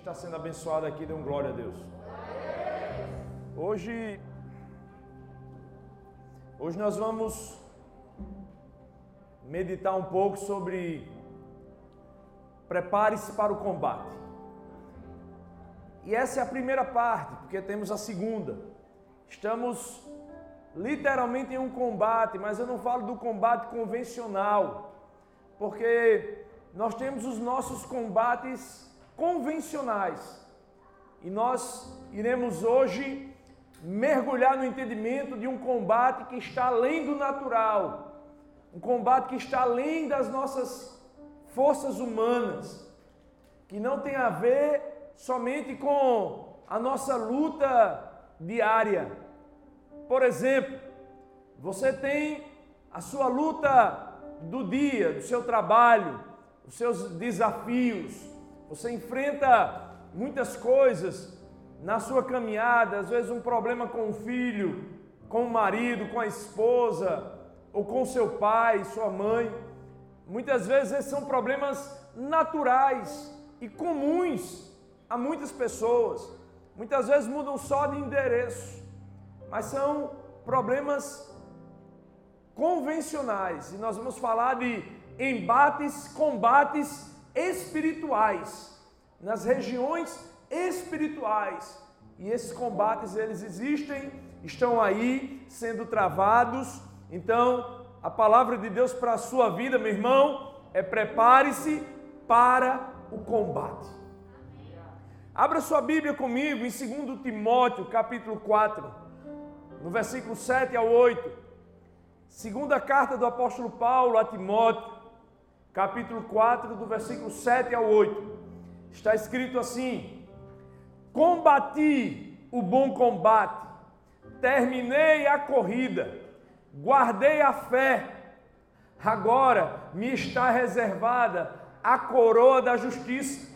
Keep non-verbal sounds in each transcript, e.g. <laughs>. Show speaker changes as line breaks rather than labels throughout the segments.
está sendo abençoado aqui, dê um glória a Deus. Hoje, hoje nós vamos meditar um pouco sobre prepare-se para o combate. E essa é a primeira parte, porque temos a segunda. Estamos literalmente em um combate, mas eu não falo do combate convencional, porque nós temos os nossos combates convencionais. E nós iremos hoje mergulhar no entendimento de um combate que está além do natural, um combate que está além das nossas forças humanas, que não tem a ver somente com a nossa luta diária. Por exemplo, você tem a sua luta do dia, do seu trabalho, os seus desafios. Você enfrenta muitas coisas na sua caminhada, às vezes um problema com o filho, com o marido, com a esposa, ou com seu pai, sua mãe. Muitas vezes esses são problemas naturais e comuns a muitas pessoas. Muitas vezes mudam só de endereço, mas são problemas convencionais. E nós vamos falar de embates, combates espirituais, nas regiões espirituais. E esses combates eles existem, estão aí sendo travados. Então, a palavra de Deus para a sua vida, meu irmão, é prepare-se para o combate. Abra sua Bíblia comigo em 2 Timóteo, capítulo 4, no versículo 7 ao 8. Segunda carta do apóstolo Paulo a Timóteo, capítulo 4, do versículo 7 ao 8. Está escrito assim: Combati o bom combate, terminei a corrida, guardei a fé. Agora me está reservada a coroa da justiça,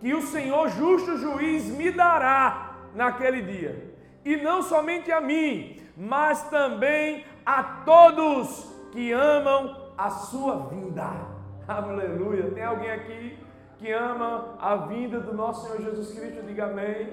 que o Senhor justo juiz me dará naquele dia. E não somente a mim, mas também a todos que amam a sua vinda. Aleluia. Tem alguém aqui que ama a vinda do nosso Senhor Jesus Cristo? Diga amém.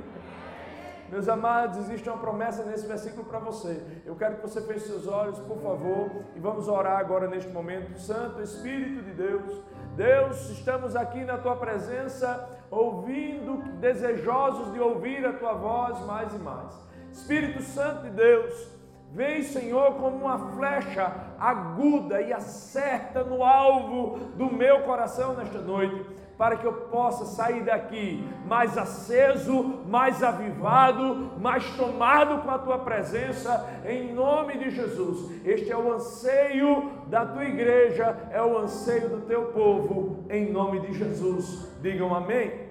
Meus amados, existe uma promessa nesse versículo para você. Eu quero que você feche seus olhos, por favor, e vamos orar agora neste momento. Santo Espírito de Deus, Deus, estamos aqui na tua presença, ouvindo, desejosos de ouvir a tua voz mais e mais. Espírito Santo de Deus, Vem, Senhor, como uma flecha aguda e acerta no alvo do meu coração nesta noite, para que eu possa sair daqui mais aceso, mais avivado, mais tomado com a tua presença, em nome de Jesus. Este é o anseio da tua igreja, é o anseio do teu povo, em nome de Jesus. Digam amém. amém.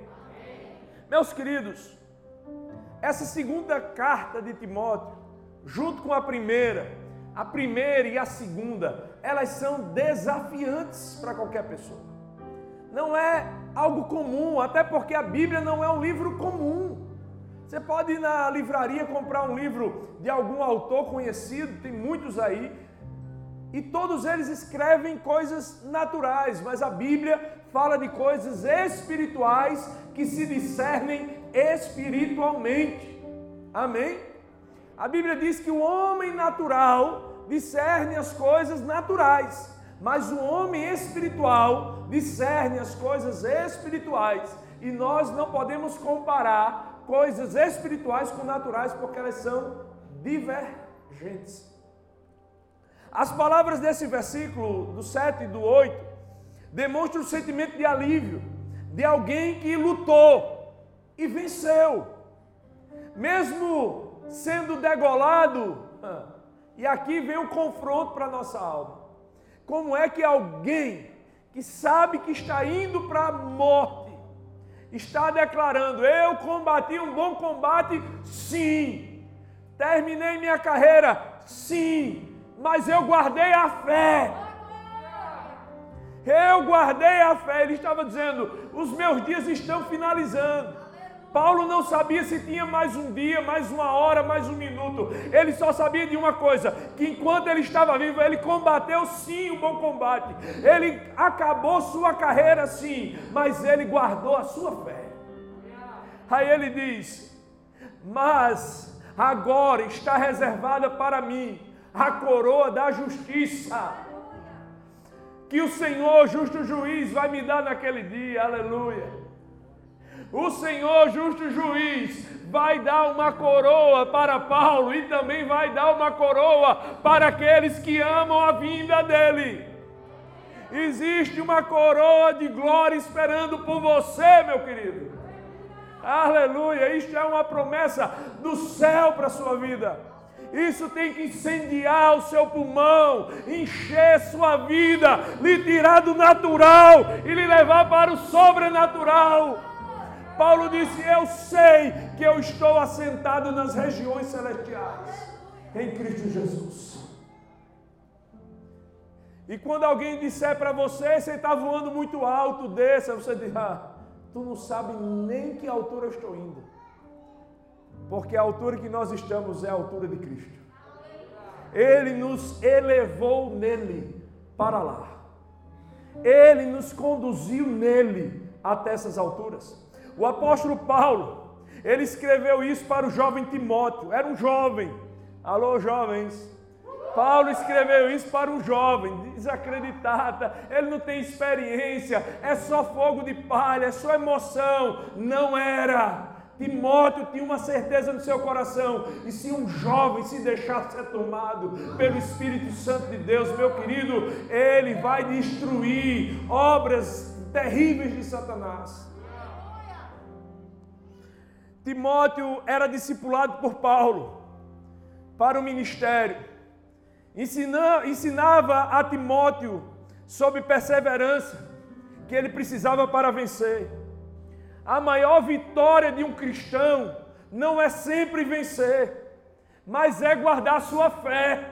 Meus queridos, essa segunda carta de Timóteo junto com a primeira, a primeira e a segunda, elas são desafiantes para qualquer pessoa. Não é algo comum, até porque a Bíblia não é um livro comum. Você pode ir na livraria comprar um livro de algum autor conhecido, tem muitos aí, e todos eles escrevem coisas naturais, mas a Bíblia fala de coisas espirituais que se discernem espiritualmente. Amém? A Bíblia diz que o homem natural discerne as coisas naturais, mas o homem espiritual discerne as coisas espirituais. E nós não podemos comparar coisas espirituais com naturais porque elas são divergentes. As palavras desse versículo, do 7 e do 8, demonstram o sentimento de alívio de alguém que lutou e venceu. Mesmo sendo degolado. E aqui vem o confronto para a nossa alma. Como é que alguém que sabe que está indo para a morte, está declarando: Eu combati um bom combate, sim. Terminei minha carreira, sim. Mas eu guardei a fé. Eu guardei a fé. Ele estava dizendo: Os meus dias estão finalizando. Paulo não sabia se tinha mais um dia, mais uma hora, mais um minuto. Ele só sabia de uma coisa: que enquanto ele estava vivo, ele combateu sim o bom combate. Ele acabou sua carreira sim, mas ele guardou a sua fé. Aí ele diz: Mas agora está reservada para mim a coroa da justiça, que o Senhor, justo juiz, vai me dar naquele dia, aleluia. O Senhor, justo juiz, vai dar uma coroa para Paulo e também vai dar uma coroa para aqueles que amam a vinda dele. Existe uma coroa de glória esperando por você, meu querido. Aleluia! Isto é uma promessa do céu para a sua vida. Isso tem que incendiar o seu pulmão, encher sua vida, lhe tirar do natural e lhe levar para o sobrenatural. Paulo disse: Eu sei que eu estou assentado nas regiões celestiais em Cristo Jesus. E quando alguém disser para você, você está voando muito alto, desça, você diz: ah, tu não sabe nem que altura eu estou indo. Porque a altura que nós estamos é a altura de Cristo. Ele nos elevou nele para lá. Ele nos conduziu nele até essas alturas. O apóstolo Paulo, ele escreveu isso para o jovem Timóteo. Era um jovem. Alô, jovens. Paulo escreveu isso para um jovem desacreditado, ele não tem experiência, é só fogo de palha, é só emoção. Não era. Timóteo tinha uma certeza no seu coração, e se um jovem se deixar ser tomado pelo Espírito Santo de Deus, meu querido, ele vai destruir obras terríveis de Satanás. Timóteo era discipulado por Paulo para o ministério ensinava a Timóteo sobre perseverança que ele precisava para vencer. A maior vitória de um cristão não é sempre vencer, mas é guardar sua fé.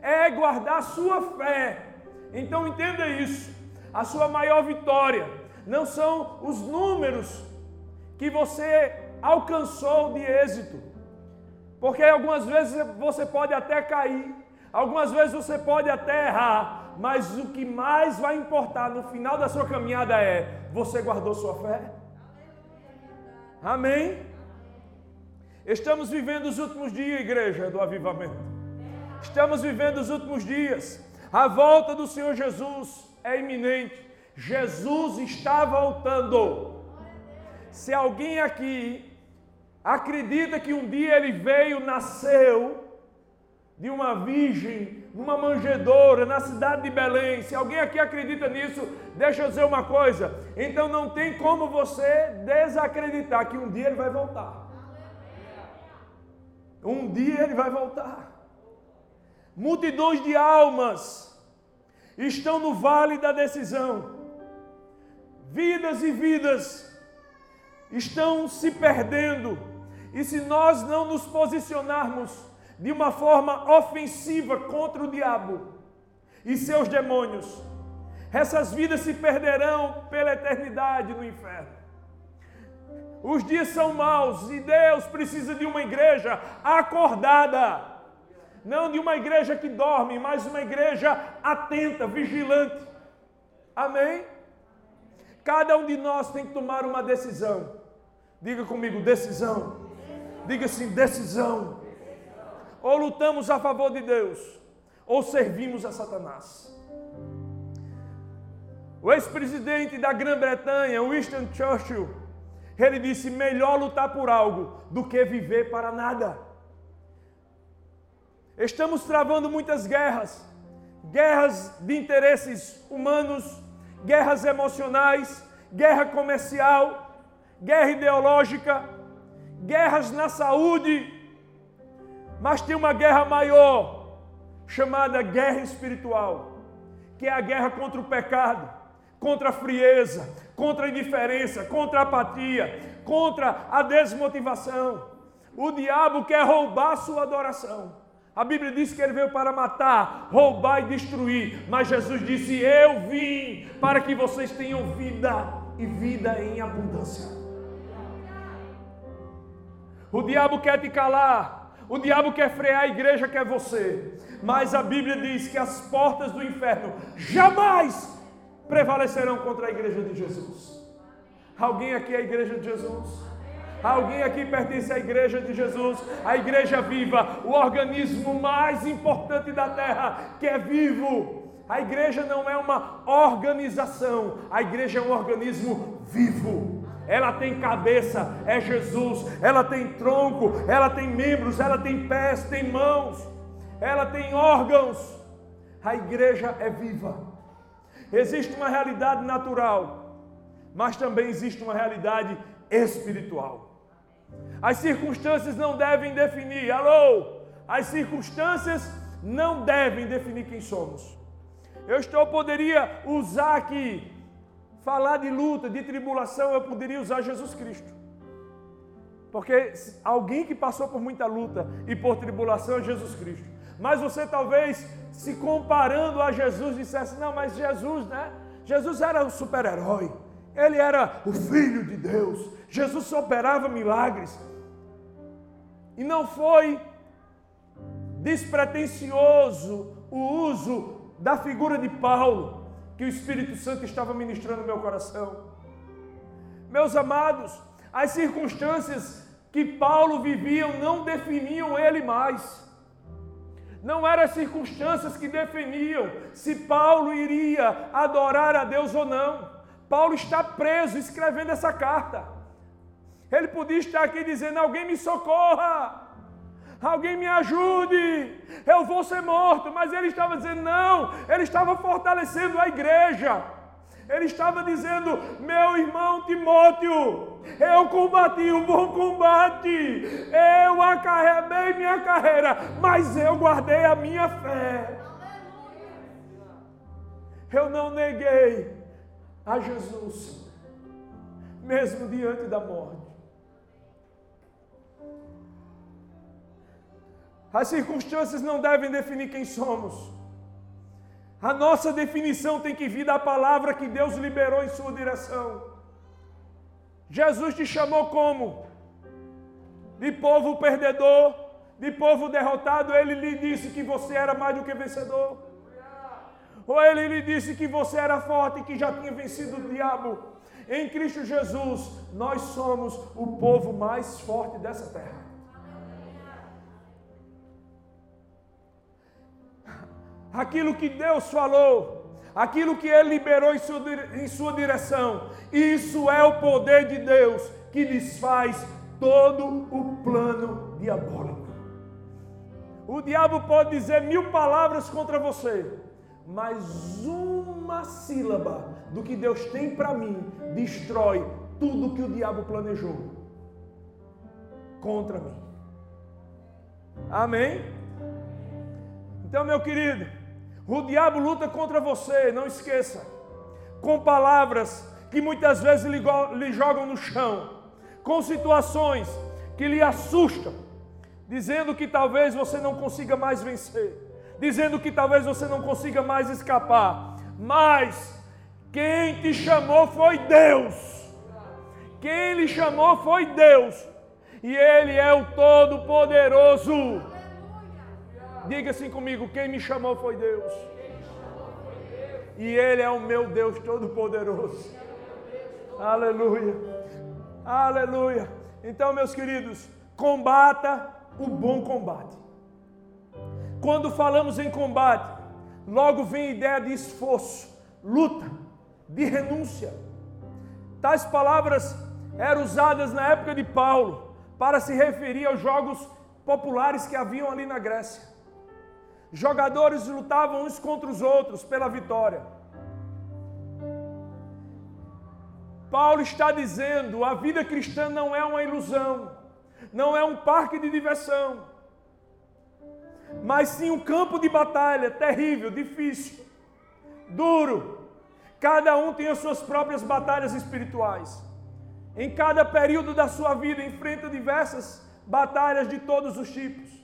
É guardar sua fé. Então entenda isso. A sua maior vitória não são os números que você alcançou de êxito. Porque algumas vezes você pode até cair, Algumas vezes você pode até errar, mas o que mais vai importar no final da sua caminhada é: você guardou sua fé? Amém? Estamos vivendo os últimos dias, igreja do avivamento. Estamos vivendo os últimos dias. A volta do Senhor Jesus é iminente. Jesus está voltando. Se alguém aqui acredita que um dia ele veio, nasceu, de uma virgem numa manjedoura na cidade de Belém. Se alguém aqui acredita nisso, deixa eu dizer uma coisa. Então não tem como você desacreditar que um dia ele vai voltar. Um dia ele vai voltar. Multidões de almas estão no vale da decisão. Vidas e vidas estão se perdendo. E se nós não nos posicionarmos de uma forma ofensiva contra o diabo e seus demônios. Essas vidas se perderão pela eternidade no inferno. Os dias são maus e Deus precisa de uma igreja acordada. Não de uma igreja que dorme, mas uma igreja atenta, vigilante. Amém? Cada um de nós tem que tomar uma decisão. Diga comigo, decisão. Diga assim, decisão ou lutamos a favor de Deus, ou servimos a Satanás. O ex-presidente da Grã-Bretanha, Winston Churchill, ele disse: melhor lutar por algo do que viver para nada. Estamos travando muitas guerras, guerras de interesses humanos, guerras emocionais, guerra comercial, guerra ideológica, guerras na saúde, mas tem uma guerra maior, chamada guerra espiritual, que é a guerra contra o pecado, contra a frieza, contra a indiferença, contra a apatia, contra a desmotivação. O diabo quer roubar sua adoração. A Bíblia diz que ele veio para matar, roubar e destruir, mas Jesus disse: Eu vim para que vocês tenham vida e vida em abundância. O diabo quer te calar, o diabo quer frear a igreja, quer você. Mas a Bíblia diz que as portas do inferno jamais prevalecerão contra a igreja de Jesus. Alguém aqui é a igreja de Jesus? Alguém aqui pertence à igreja de Jesus, a igreja viva, o organismo mais importante da terra, que é vivo. A igreja não é uma organização, a igreja é um organismo vivo. Ela tem cabeça, é Jesus, ela tem tronco, ela tem membros, ela tem pés, tem mãos, ela tem órgãos. A igreja é viva. Existe uma realidade natural, mas também existe uma realidade espiritual. As circunstâncias não devem definir, alô? As circunstâncias não devem definir quem somos. Eu estou poderia usar aqui falar de luta, de tribulação, eu poderia usar Jesus Cristo. Porque alguém que passou por muita luta e por tribulação é Jesus Cristo. Mas você talvez se comparando a Jesus dissesse: "Não, mas Jesus, né? Jesus era o super-herói. Ele era o filho de Deus. Jesus operava milagres. E não foi despretensioso o uso da figura de Paulo que o Espírito Santo estava ministrando meu coração. Meus amados, as circunstâncias que Paulo vivia não definiam ele mais. Não eram as circunstâncias que definiam se Paulo iria adorar a Deus ou não. Paulo está preso escrevendo essa carta. Ele podia estar aqui dizendo: Alguém me socorra, alguém me ajude, eu vou ser morto. Mas ele estava dizendo: Não, ele estava fortalecendo a igreja. Ele estava dizendo: Meu irmão Timóteo, eu combati o bom combate, eu acabei minha carreira, mas eu guardei a minha fé. Eu não neguei a Jesus, mesmo diante da morte. As circunstâncias não devem definir quem somos. A nossa definição tem que vir da palavra que Deus liberou em sua direção. Jesus te chamou como? De povo perdedor, de povo derrotado. Ele lhe disse que você era mais do que vencedor. Ou ele lhe disse que você era forte e que já tinha vencido o diabo. Em Cristo Jesus, nós somos o povo mais forte dessa terra. Aquilo que Deus falou, aquilo que Ele liberou em sua, em sua direção. Isso é o poder de Deus que desfaz todo o plano diabólico. O diabo pode dizer mil palavras contra você, mas uma sílaba do que Deus tem para mim destrói tudo que o diabo planejou contra mim. Amém? Então, meu querido, o diabo luta contra você, não esqueça. Com palavras que muitas vezes lhe, lhe jogam no chão, com situações que lhe assustam, dizendo que talvez você não consiga mais vencer, dizendo que talvez você não consiga mais escapar. Mas quem te chamou foi Deus. Quem lhe chamou foi Deus. E Ele é o Todo-Poderoso. Diga assim comigo: quem me chamou foi Deus. E Ele é o meu Deus Todo-Poderoso. Aleluia. Aleluia. Então, meus queridos, combata o bom combate. Quando falamos em combate, logo vem a ideia de esforço, luta, de renúncia. Tais palavras eram usadas na época de Paulo para se referir aos jogos populares que haviam ali na Grécia. Jogadores lutavam uns contra os outros pela vitória. Paulo está dizendo: a vida cristã não é uma ilusão, não é um parque de diversão, mas sim um campo de batalha terrível, difícil, duro. Cada um tem as suas próprias batalhas espirituais. Em cada período da sua vida enfrenta diversas batalhas de todos os tipos.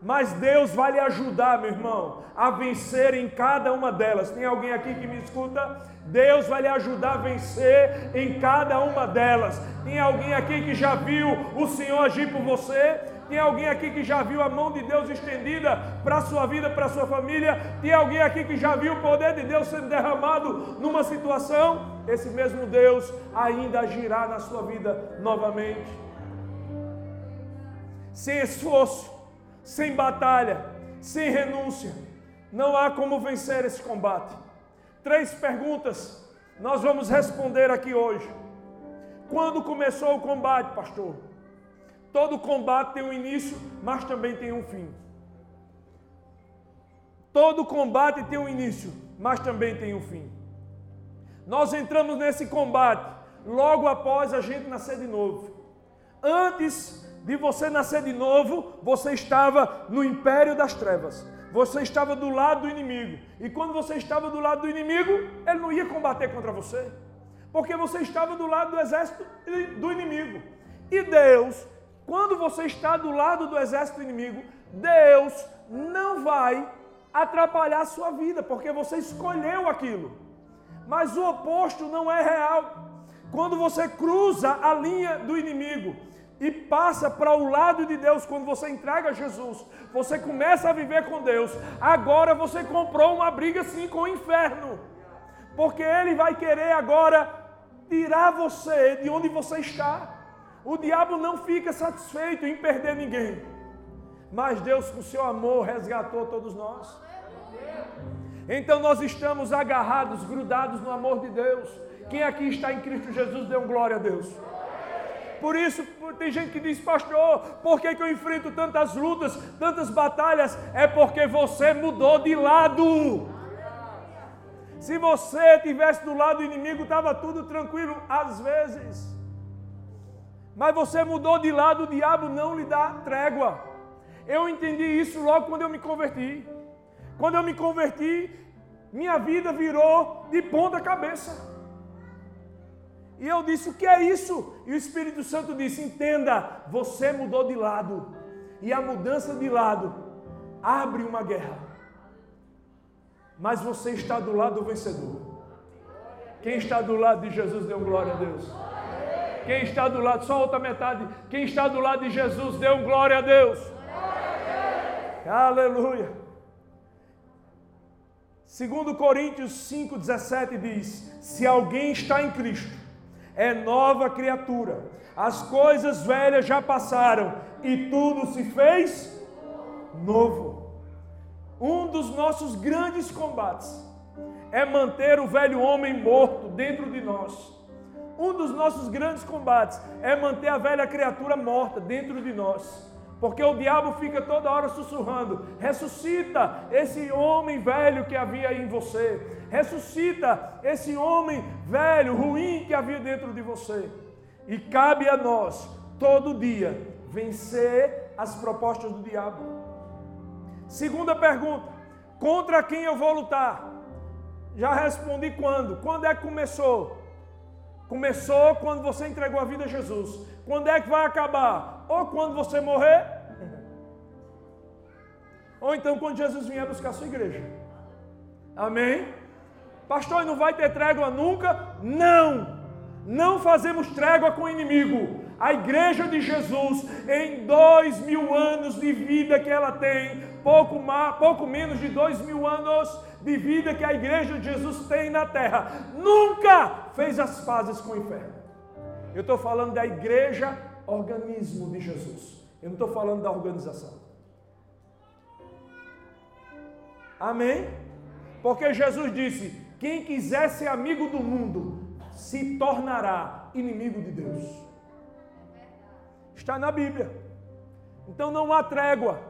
Mas Deus vai lhe ajudar, meu irmão, a vencer em cada uma delas. Tem alguém aqui que me escuta? Deus vai lhe ajudar a vencer em cada uma delas. Tem alguém aqui que já viu o Senhor agir por você? Tem alguém aqui que já viu a mão de Deus estendida para a sua vida, para a sua família? Tem alguém aqui que já viu o poder de Deus sendo derramado numa situação? Esse mesmo Deus ainda agirá na sua vida novamente. sem esforço, sem batalha, sem renúncia, não há como vencer esse combate. Três perguntas nós vamos responder aqui hoje. Quando começou o combate, pastor? Todo combate tem um início, mas também tem um fim. Todo combate tem um início, mas também tem um fim. Nós entramos nesse combate logo após a gente nascer de novo. Antes de você nascer de novo, você estava no império das trevas. Você estava do lado do inimigo. E quando você estava do lado do inimigo, ele não ia combater contra você. Porque você estava do lado do exército do inimigo. E Deus, quando você está do lado do exército do inimigo, Deus não vai atrapalhar a sua vida, porque você escolheu aquilo. Mas o oposto não é real. Quando você cruza a linha do inimigo e passa para o lado de Deus, quando você entrega Jesus, você começa a viver com Deus. Agora você comprou uma briga sim com o inferno, porque ele vai querer agora tirar você de onde você está. O diabo não fica satisfeito em perder ninguém, mas Deus, com seu amor, resgatou todos nós. Então nós estamos agarrados, grudados no amor de Deus. Quem aqui está em Cristo Jesus, dê um glória a Deus. Por isso, tem gente que diz, pastor, por que, que eu enfrento tantas lutas, tantas batalhas? É porque você mudou de lado. Se você tivesse do lado do inimigo, estava tudo tranquilo, às vezes. Mas você mudou de lado, o diabo não lhe dá trégua. Eu entendi isso logo quando eu me converti. Quando eu me converti, minha vida virou de ponta cabeça. E eu disse: O que é isso? E o Espírito Santo disse: Entenda, você mudou de lado. E a mudança de lado abre uma guerra. Mas você está do lado do vencedor. Quem está do lado de Jesus, deu glória a Deus. Quem está do lado, só outra metade. Quem está do lado de Jesus, deu glória a Deus. Aleluia. Segundo Coríntios 5:17 diz: Se alguém está em Cristo, é nova criatura. As coisas velhas já passaram e tudo se fez novo. Um dos nossos grandes combates é manter o velho homem morto dentro de nós. Um dos nossos grandes combates é manter a velha criatura morta dentro de nós. Porque o diabo fica toda hora sussurrando: ressuscita esse homem velho que havia em você, ressuscita esse homem velho, ruim que havia dentro de você. E cabe a nós, todo dia, vencer as propostas do diabo. Segunda pergunta: contra quem eu vou lutar? Já respondi quando? Quando é que começou? Começou quando você entregou a vida a Jesus. Quando é que vai acabar? Ou quando você morrer, ou então quando Jesus vier buscar a sua igreja. Amém? Pastor, não vai ter trégua nunca? Não! Não fazemos trégua com o inimigo. A igreja de Jesus, em dois mil anos de vida que ela tem, pouco, mais, pouco menos de dois mil anos de vida que a igreja de Jesus tem na terra, nunca fez as pazes com o inferno. Eu estou falando da igreja, organismo de Jesus. Eu não estou falando da organização. Amém? Porque Jesus disse: quem quiser ser amigo do mundo se tornará inimigo de Deus. Está na Bíblia. Então não há trégua.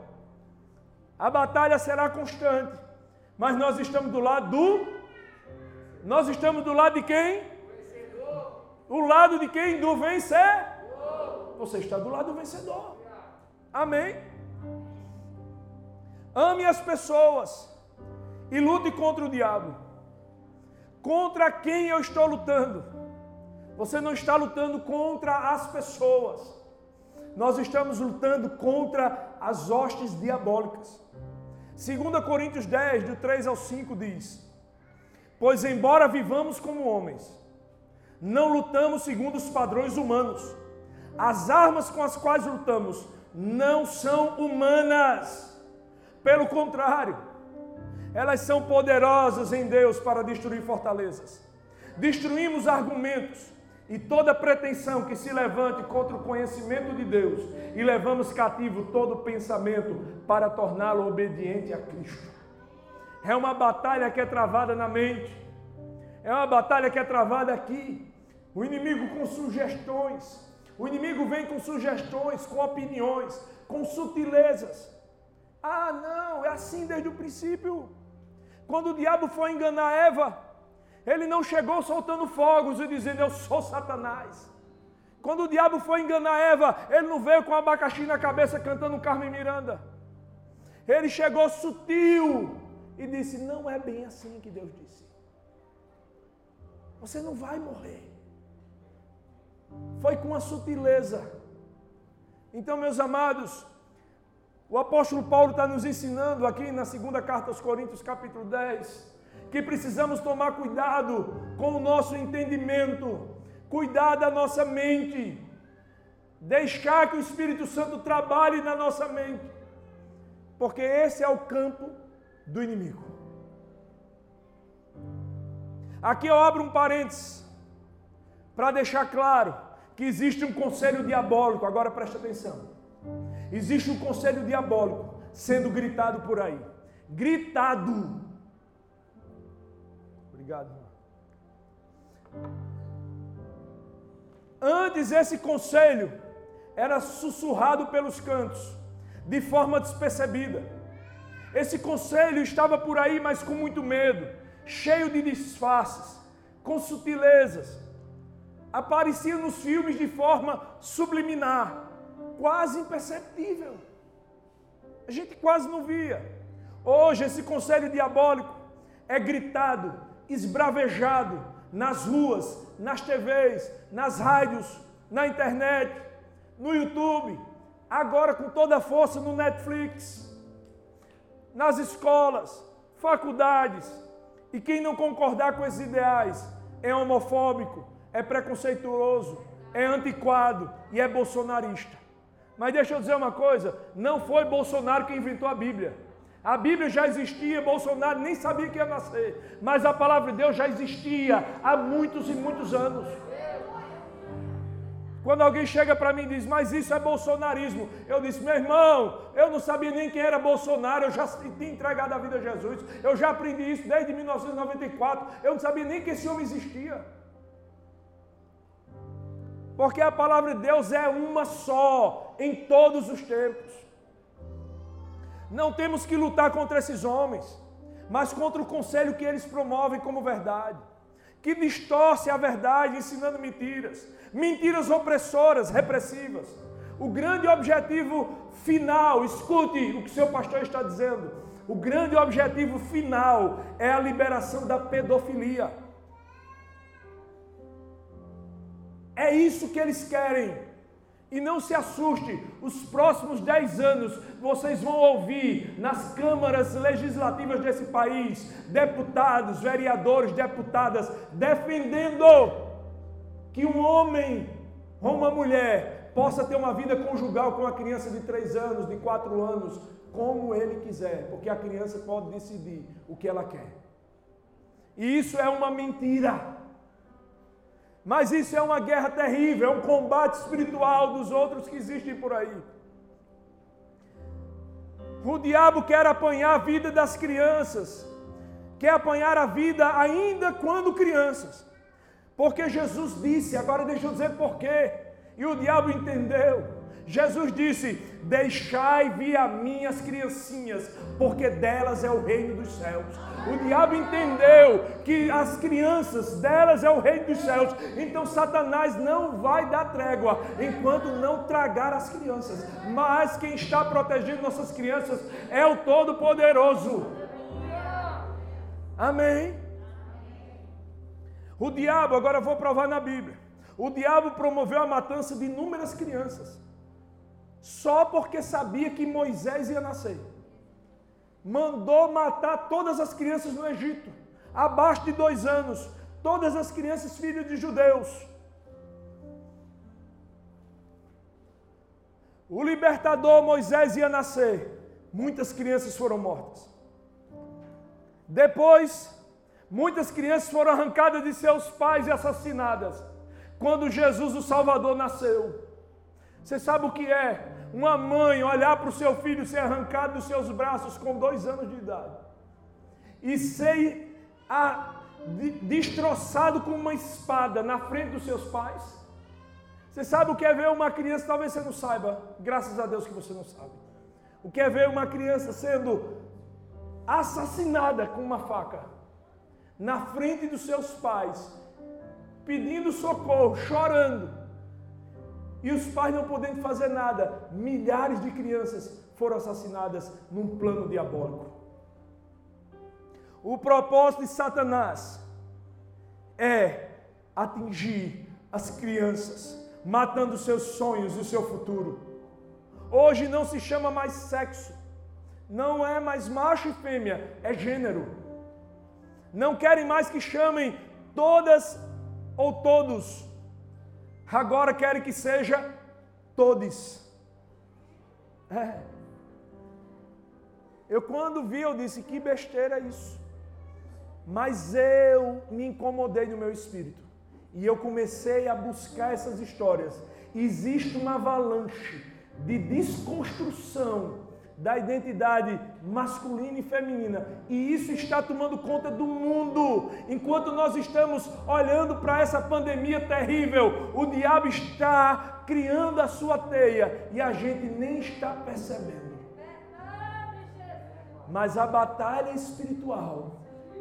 A batalha será constante. Mas nós estamos do lado do. Nós estamos do lado de quem? O lado de quem? Do vencer. Você está do lado do vencedor. Amém? Ame as pessoas e lute contra o diabo. Contra quem eu estou lutando? Você não está lutando contra as pessoas. Nós estamos lutando contra as hostes diabólicas. 2 Coríntios 10, do 3 ao 5 diz: Pois embora vivamos como homens, não lutamos segundo os padrões humanos. As armas com as quais lutamos não são humanas. Pelo contrário, elas são poderosas em Deus para destruir fortalezas. Destruímos argumentos e toda pretensão que se levante contra o conhecimento de Deus, e levamos cativo todo pensamento para torná-lo obediente a Cristo. É uma batalha que é travada na mente, é uma batalha que é travada aqui. O inimigo com sugestões, o inimigo vem com sugestões, com opiniões, com sutilezas. Ah, não, é assim desde o princípio. Quando o diabo foi enganar Eva, ele não chegou soltando fogos e dizendo: Eu sou Satanás. Quando o diabo foi enganar Eva, ele não veio com abacaxi na cabeça cantando Carmen Miranda. Ele chegou sutil e disse: Não é bem assim que Deus disse. Você não vai morrer. Foi com a sutileza. Então, meus amados, o apóstolo Paulo está nos ensinando aqui na segunda carta aos Coríntios, capítulo 10, que precisamos tomar cuidado com o nosso entendimento, cuidar da nossa mente, deixar que o Espírito Santo trabalhe na nossa mente, porque esse é o campo do inimigo. Aqui eu abro um parênteses para deixar claro que existe um conselho diabólico, agora preste atenção. Existe um conselho diabólico sendo gritado por aí. Gritado. Obrigado. Antes esse conselho era sussurrado pelos cantos, de forma despercebida. Esse conselho estava por aí, mas com muito medo, cheio de disfarces, com sutilezas. Aparecia nos filmes de forma subliminar quase imperceptível. A gente quase não via. Hoje, esse conselho diabólico é gritado, esbravejado nas ruas, nas TVs, nas rádios, na internet, no YouTube, agora com toda a força no Netflix, nas escolas, faculdades. E quem não concordar com esses ideais é homofóbico, é preconceituoso, é antiquado e é bolsonarista. Mas deixa eu dizer uma coisa: não foi Bolsonaro que inventou a Bíblia. A Bíblia já existia, Bolsonaro nem sabia que ia nascer. Mas a palavra de Deus já existia há muitos e muitos anos. Quando alguém chega para mim e diz, mas isso é bolsonarismo, eu disse, meu irmão, eu não sabia nem quem era Bolsonaro, eu já tinha entregado a vida a Jesus, eu já aprendi isso desde 1994, eu não sabia nem que esse homem existia. Porque a palavra de Deus é uma só em todos os tempos. Não temos que lutar contra esses homens, mas contra o conselho que eles promovem como verdade, que distorce a verdade ensinando mentiras, mentiras opressoras, repressivas. O grande objetivo final, escute o que seu pastor está dizendo. O grande objetivo final é a liberação da pedofilia. É isso que eles querem. E não se assuste, os próximos 10 anos vocês vão ouvir nas câmaras legislativas desse país deputados, vereadores, deputadas defendendo que um homem ou uma mulher possa ter uma vida conjugal com uma criança de 3 anos, de 4 anos, como ele quiser, porque a criança pode decidir o que ela quer. E isso é uma mentira. Mas isso é uma guerra terrível, é um combate espiritual dos outros que existem por aí. O diabo quer apanhar a vida das crianças, quer apanhar a vida ainda quando crianças. Porque Jesus disse, agora deixa eu dizer porquê. E o diabo entendeu. Jesus disse: Deixai vir a minhas criancinhas, porque delas é o reino dos céus. O diabo entendeu que as crianças delas é o reino dos céus. Então Satanás não vai dar trégua enquanto não tragar as crianças. Mas quem está protegendo nossas crianças é o Todo-Poderoso. Amém. O diabo, agora vou provar na Bíblia. O diabo promoveu a matança de inúmeras crianças, só porque sabia que Moisés ia nascer mandou matar todas as crianças no Egito, abaixo de dois anos, todas as crianças filhos de judeus. O libertador Moisés ia nascer, muitas crianças foram mortas. Depois, muitas crianças foram arrancadas de seus pais e assassinadas. quando Jesus o Salvador nasceu. Você sabe o que é? Uma mãe olhar para o seu filho ser arrancado dos seus braços com dois anos de idade e ser a, de, destroçado com uma espada na frente dos seus pais. Você sabe o que é ver uma criança? Talvez você não saiba, graças a Deus que você não sabe. O que é ver uma criança sendo assassinada com uma faca na frente dos seus pais, pedindo socorro, chorando. E os pais não podendo fazer nada. Milhares de crianças foram assassinadas num plano diabólico. O propósito de Satanás é atingir as crianças, matando seus sonhos o seu futuro. Hoje não se chama mais sexo, não é mais macho e fêmea, é gênero. Não querem mais que chamem todas ou todos. Agora querem que seja todos. É. Eu quando vi, eu disse, que besteira é isso. Mas eu me incomodei no meu espírito. E eu comecei a buscar essas histórias. Existe uma avalanche de desconstrução da identidade masculina e feminina. E isso está tomando conta do mundo. Enquanto nós estamos olhando para essa pandemia terrível, o diabo está criando a sua teia e a gente nem está percebendo. Mas a batalha espiritual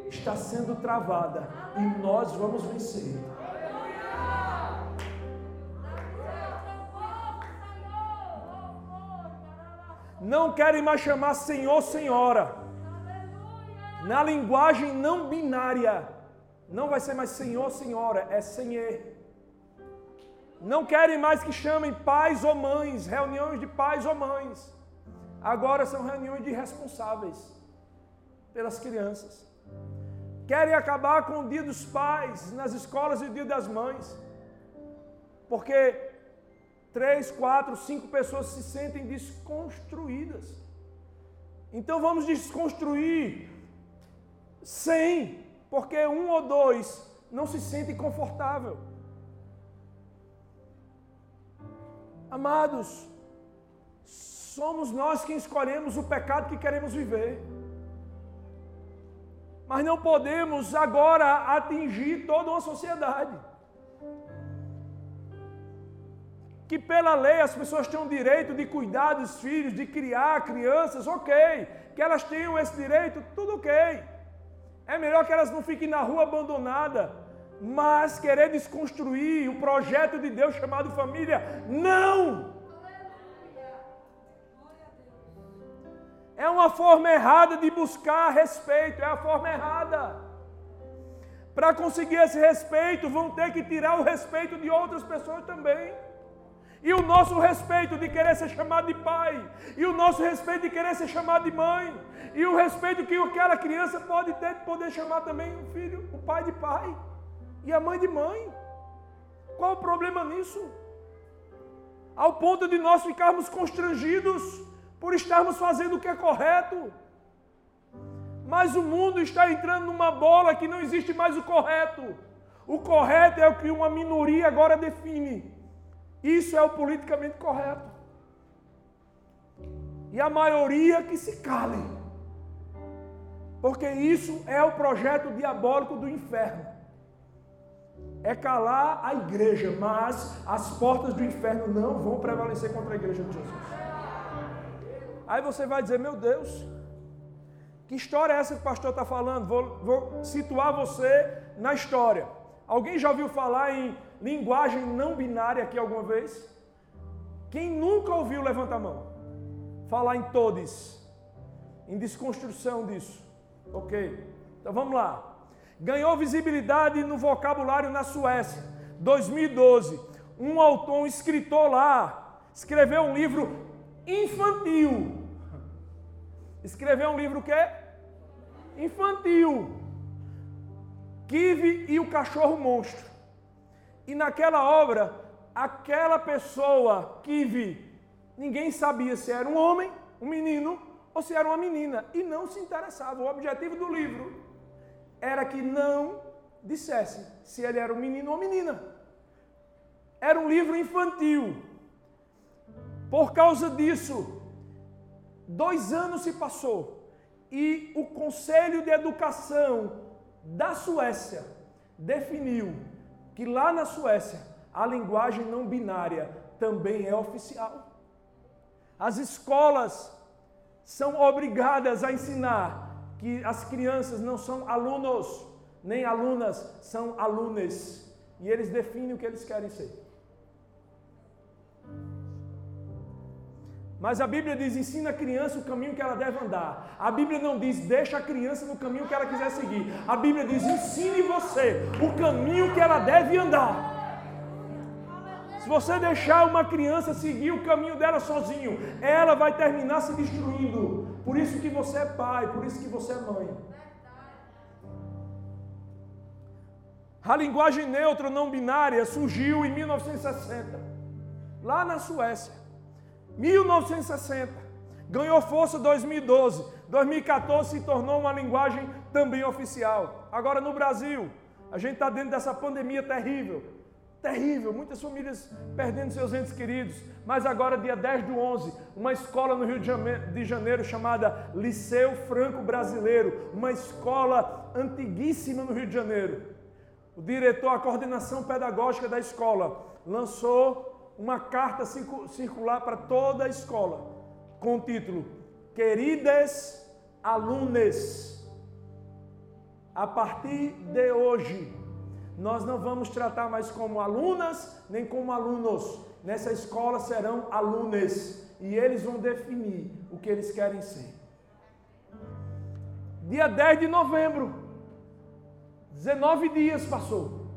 está sendo travada e nós vamos vencer. Não querem mais chamar Senhor, Senhora. Na linguagem não binária, não vai ser mais Senhor, Senhora, é Senhor. Não querem mais que chamem pais ou mães, reuniões de pais ou mães. Agora são reuniões de responsáveis pelas crianças. Querem acabar com o dia dos pais nas escolas e o dia das mães. Porque três, quatro, cinco pessoas se sentem desconstruídas. Então vamos desconstruir cem, porque um ou dois não se sentem confortável. Amados, somos nós quem escolhemos o pecado que queremos viver. Mas não podemos agora atingir toda uma sociedade. Que pela lei as pessoas têm o direito de cuidar dos filhos, de criar crianças, ok. Que elas tenham esse direito, tudo ok. É melhor que elas não fiquem na rua abandonada, mas querer desconstruir o projeto de Deus chamado família, não! É uma forma errada de buscar respeito, é a forma errada. Para conseguir esse respeito, vão ter que tirar o respeito de outras pessoas também. E o nosso respeito de querer ser chamado de pai. E o nosso respeito de querer ser chamado de mãe. E o respeito que aquela criança pode ter de poder chamar também o filho, o pai de pai. E a mãe de mãe. Qual o problema nisso? Ao ponto de nós ficarmos constrangidos por estarmos fazendo o que é correto. Mas o mundo está entrando numa bola que não existe mais o correto. O correto é o que uma minoria agora define. Isso é o politicamente correto. E a maioria que se cale. Porque isso é o projeto diabólico do inferno. É calar a igreja, mas as portas do inferno não vão prevalecer contra a igreja de Jesus. Aí você vai dizer: Meu Deus, que história é essa que o pastor está falando? Vou, vou situar você na história. Alguém já ouviu falar em linguagem não binária aqui alguma vez? Quem nunca ouviu, levanta a mão. Falar em todos, em desconstrução disso. Ok? Então vamos lá. Ganhou visibilidade no vocabulário na Suécia, 2012. Um autor, um escritor lá, escreveu um livro infantil. Escreveu um livro o quê? Infantil. Kive e o cachorro monstro. E naquela obra, aquela pessoa que vi, ninguém sabia se era um homem, um menino, ou se era uma menina. E não se interessava. O objetivo do livro era que não dissesse se ele era um menino ou menina. era um livro infantil. Por causa disso, dois anos se passou e o Conselho de Educação da Suécia definiu que lá na Suécia a linguagem não binária também é oficial. As escolas são obrigadas a ensinar que as crianças não são alunos nem alunas, são alunes. E eles definem o que eles querem ser. Mas a Bíblia diz: ensina a criança o caminho que ela deve andar. A Bíblia não diz: deixa a criança no caminho que ela quiser seguir. A Bíblia diz: ensine você o caminho que ela deve andar. Se você deixar uma criança seguir o caminho dela sozinho, ela vai terminar se destruindo. Por isso que você é pai, por isso que você é mãe. A linguagem neutra não binária surgiu em 1960, lá na Suécia. 1960. Ganhou força em 2012. 2014 se tornou uma linguagem também oficial. Agora no Brasil, a gente está dentro dessa pandemia terrível. Terrível, muitas famílias perdendo seus entes queridos. Mas agora, dia 10 do 11, uma escola no Rio de Janeiro chamada Liceu Franco Brasileiro, uma escola antiguíssima no Rio de Janeiro. O diretor, a coordenação pedagógica da escola, lançou uma carta circular para toda a escola, com o título Queridas alunas, a partir de hoje, nós não vamos tratar mais como alunas nem como alunos. Nessa escola serão alunos e eles vão definir o que eles querem ser. Dia 10 de novembro, 19 dias passou.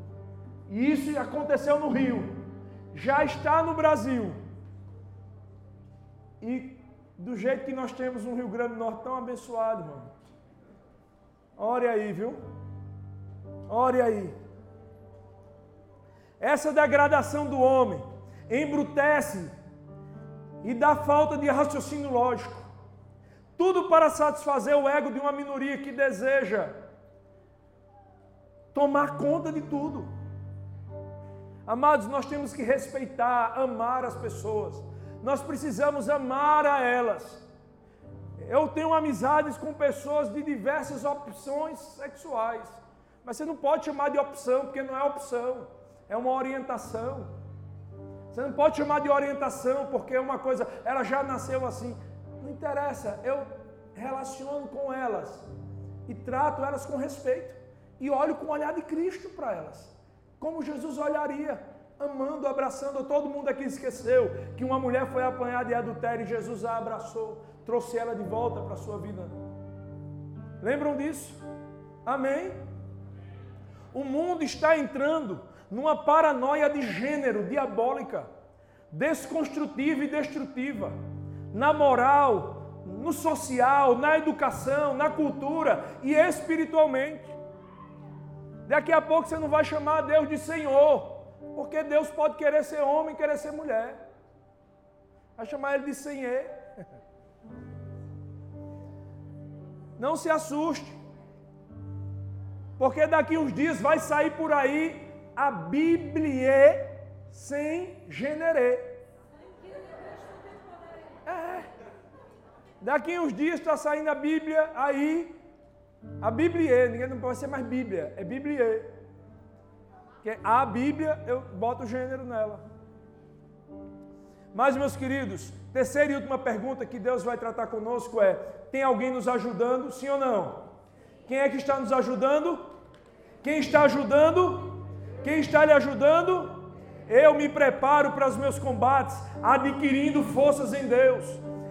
E isso aconteceu no Rio já está no Brasil. E do jeito que nós temos um Rio Grande do Norte tão abençoado, irmão. Ore aí, viu? Ore aí. Essa degradação do homem embrutece e dá falta de raciocínio lógico. Tudo para satisfazer o ego de uma minoria que deseja tomar conta de tudo. Amados, nós temos que respeitar, amar as pessoas. Nós precisamos amar a elas. Eu tenho amizades com pessoas de diversas opções sexuais. Mas você não pode chamar de opção, porque não é opção, é uma orientação. Você não pode chamar de orientação, porque é uma coisa, ela já nasceu assim. Não interessa, eu relaciono com elas e trato elas com respeito e olho com o olhar de Cristo para elas. Como Jesus olharia, amando, abraçando. Todo mundo aqui esqueceu que uma mulher foi apanhada de adultério e Jesus a abraçou, trouxe ela de volta para a sua vida. Lembram disso? Amém? O mundo está entrando numa paranoia de gênero diabólica, desconstrutiva e destrutiva, na moral, no social, na educação, na cultura e espiritualmente. Daqui a pouco você não vai chamar Deus de Senhor, porque Deus pode querer ser homem, querer ser mulher. Vai chamar ele de Senhor. <laughs> Não se assuste, porque daqui uns dias vai sair por aí a Bíblia sem gênero. É. Daqui uns dias está saindo a Bíblia aí a Bíblia, ninguém não pode ser mais Bíblia, é Bíblia. A Bíblia, eu boto o gênero nela. Mas, meus queridos, terceira e última pergunta que Deus vai tratar conosco é: tem alguém nos ajudando, sim ou não? Quem é que está nos ajudando? Quem está ajudando? Quem está lhe ajudando? Eu me preparo para os meus combates, adquirindo forças em Deus.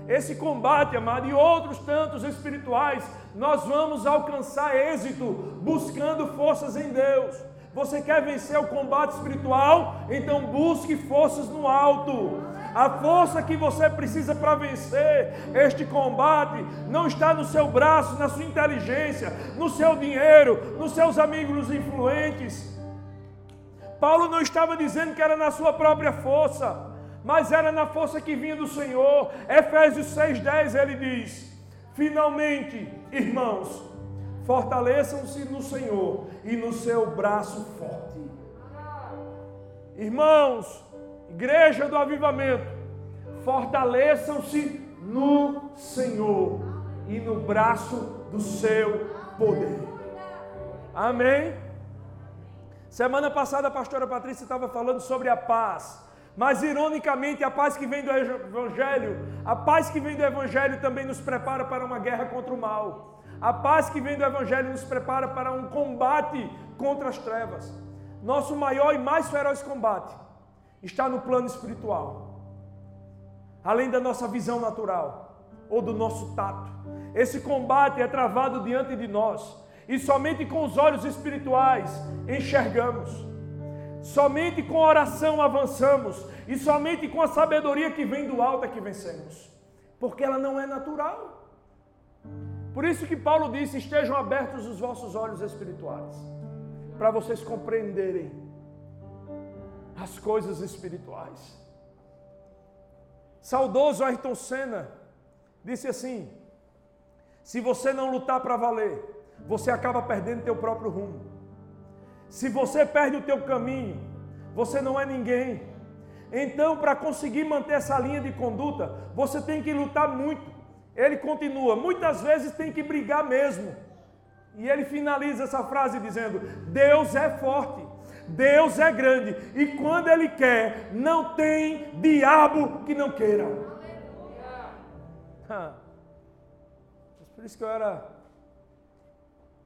Esse combate, amado, e outros tantos espirituais, nós vamos alcançar êxito buscando forças em Deus. Você quer vencer o combate espiritual? Então busque forças no alto. A força que você precisa para vencer este combate não está no seu braço, na sua inteligência, no seu dinheiro, nos seus amigos influentes. Paulo não estava dizendo que era na sua própria força mas era na força que vinha do Senhor. Efésios 6,10 ele diz: Finalmente, irmãos, fortaleçam-se no Senhor e no seu braço forte. Irmãos, igreja do avivamento, fortaleçam-se no Senhor e no braço do seu poder. Amém? Semana passada a pastora Patrícia estava falando sobre a paz. Mas ironicamente, a paz que vem do evangelho, a paz que vem do evangelho também nos prepara para uma guerra contra o mal. A paz que vem do evangelho nos prepara para um combate contra as trevas. Nosso maior e mais feroz combate está no plano espiritual. Além da nossa visão natural ou do nosso tato. Esse combate é travado diante de nós e somente com os olhos espirituais enxergamos. Somente com oração avançamos e somente com a sabedoria que vem do alto é que vencemos, porque ela não é natural. Por isso que Paulo disse: estejam abertos os vossos olhos espirituais, para vocês compreenderem as coisas espirituais. Saudoso Ayrton Senna disse assim: se você não lutar para valer, você acaba perdendo teu próprio rumo. Se você perde o teu caminho, você não é ninguém. Então, para conseguir manter essa linha de conduta, você tem que lutar muito. Ele continua, muitas vezes tem que brigar mesmo. E ele finaliza essa frase dizendo: Deus é forte, Deus é grande, e quando Ele quer, não tem diabo que não queira. Por isso que eu era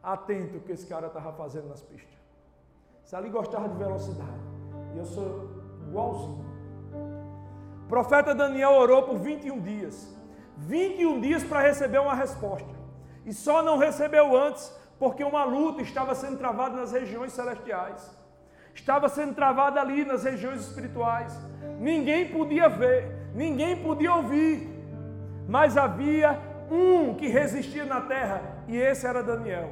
atento o que esse cara estava fazendo nas pistas. Se ali gostava de velocidade, e eu sou igualzinho. O profeta Daniel orou por 21 dias. 21 dias para receber uma resposta. E só não recebeu antes porque uma luta estava sendo travada nas regiões celestiais. Estava sendo travada ali nas regiões espirituais. Ninguém podia ver, ninguém podia ouvir. Mas havia um que resistia na terra, e esse era Daniel.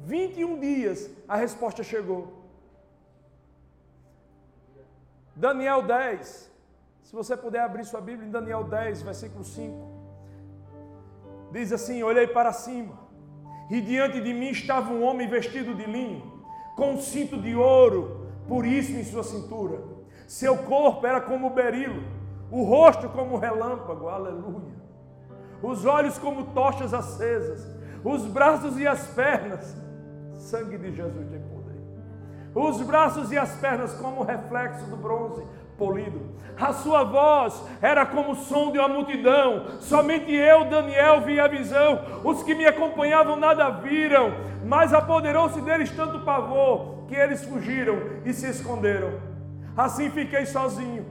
21 dias, a resposta chegou. Daniel 10, se você puder abrir sua Bíblia em Daniel 10, versículo 5, diz assim: Olhei para cima, e diante de mim estava um homem vestido de linho, com um cinto de ouro puríssimo em sua cintura. Seu corpo era como berilo, o rosto como relâmpago, aleluia. Os olhos como tochas acesas, os braços e as pernas sangue de Jesus tem. Os braços e as pernas como reflexo do bronze polido. A sua voz era como o som de uma multidão. Somente eu, Daniel, vi a visão. Os que me acompanhavam nada viram, mas apoderou-se deles tanto pavor que eles fugiram e se esconderam. Assim fiquei sozinho,